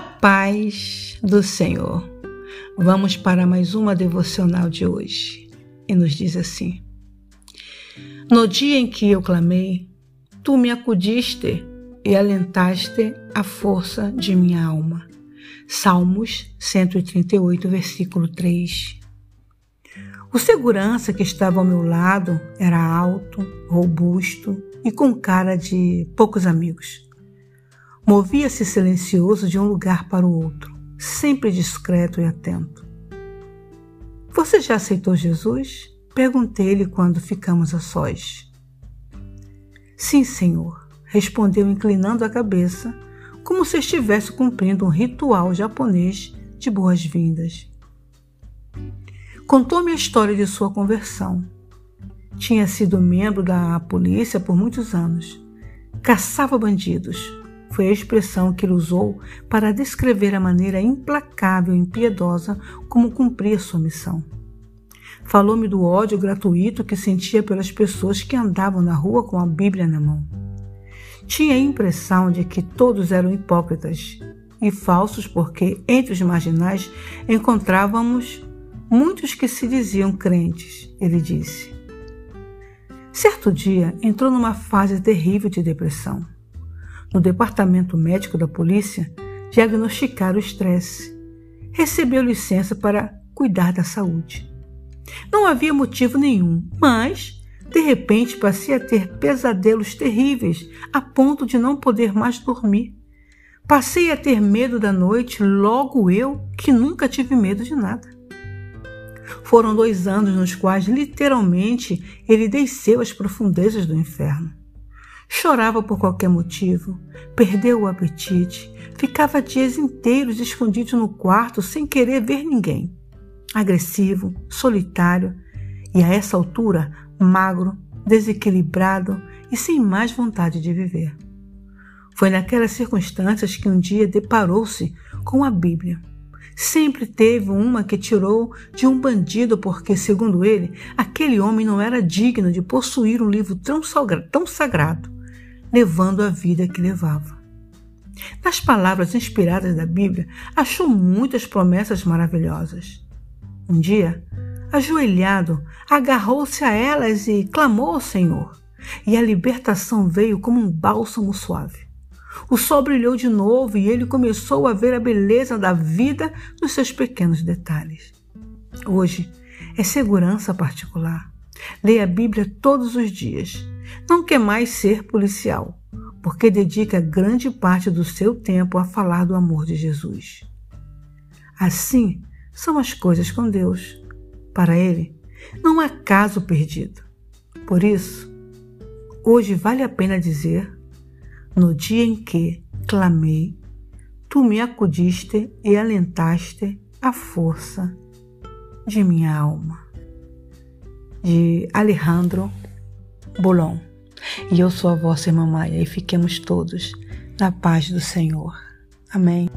paz do Senhor. Vamos para mais uma devocional de hoje. E nos diz assim: No dia em que eu clamei, tu me acudiste e alentaste a força de minha alma. Salmos 138, versículo 3. O segurança que estava ao meu lado era alto, robusto e com cara de poucos amigos. Movia-se silencioso de um lugar para o outro, sempre discreto e atento. Você já aceitou Jesus? Perguntei-lhe quando ficamos a sós. Sim, Senhor, respondeu inclinando a cabeça, como se estivesse cumprindo um ritual japonês de boas-vindas. Contou-me a história de sua conversão. Tinha sido membro da polícia por muitos anos. Caçava bandidos, foi a expressão que ele usou para descrever a maneira implacável e impiedosa como cumpria sua missão. Falou-me do ódio gratuito que sentia pelas pessoas que andavam na rua com a Bíblia na mão. Tinha a impressão de que todos eram hipócritas e falsos porque entre os marginais encontrávamos muitos que se diziam crentes, ele disse. Certo dia entrou numa fase terrível de depressão no departamento médico da polícia, diagnosticaram o estresse. Recebeu licença para cuidar da saúde. Não havia motivo nenhum, mas, de repente, passei a ter pesadelos terríveis a ponto de não poder mais dormir. Passei a ter medo da noite, logo eu, que nunca tive medo de nada. Foram dois anos nos quais, literalmente, ele desceu às profundezas do inferno. Chorava por qualquer motivo, perdeu o apetite, ficava dias inteiros escondido no quarto sem querer ver ninguém. Agressivo, solitário e, a essa altura, magro, desequilibrado e sem mais vontade de viver. Foi naquelas circunstâncias que um dia deparou-se com a Bíblia. Sempre teve uma que tirou de um bandido, porque, segundo ele, aquele homem não era digno de possuir um livro tão, sagrado levando a vida que levava. Nas palavras inspiradas da Bíblia, achou muitas promessas maravilhosas. Um dia, ajoelhado, agarrou-se a elas e clamou ao Senhor, e a libertação veio como um bálsamo suave. O sol brilhou de novo e ele começou a ver a beleza da vida nos seus pequenos detalhes. Hoje é segurança particular. Leia a Bíblia todos os dias não quer mais ser policial, porque dedica grande parte do seu tempo a falar do amor de Jesus. Assim são as coisas com Deus. Para Ele, não há caso perdido. Por isso, hoje vale a pena dizer: no dia em que clamei, tu me acudiste e alentaste a força de minha alma. De Alejandro Bolon. E eu sou a vossa irmã Maia e fiquemos todos na paz do Senhor. Amém.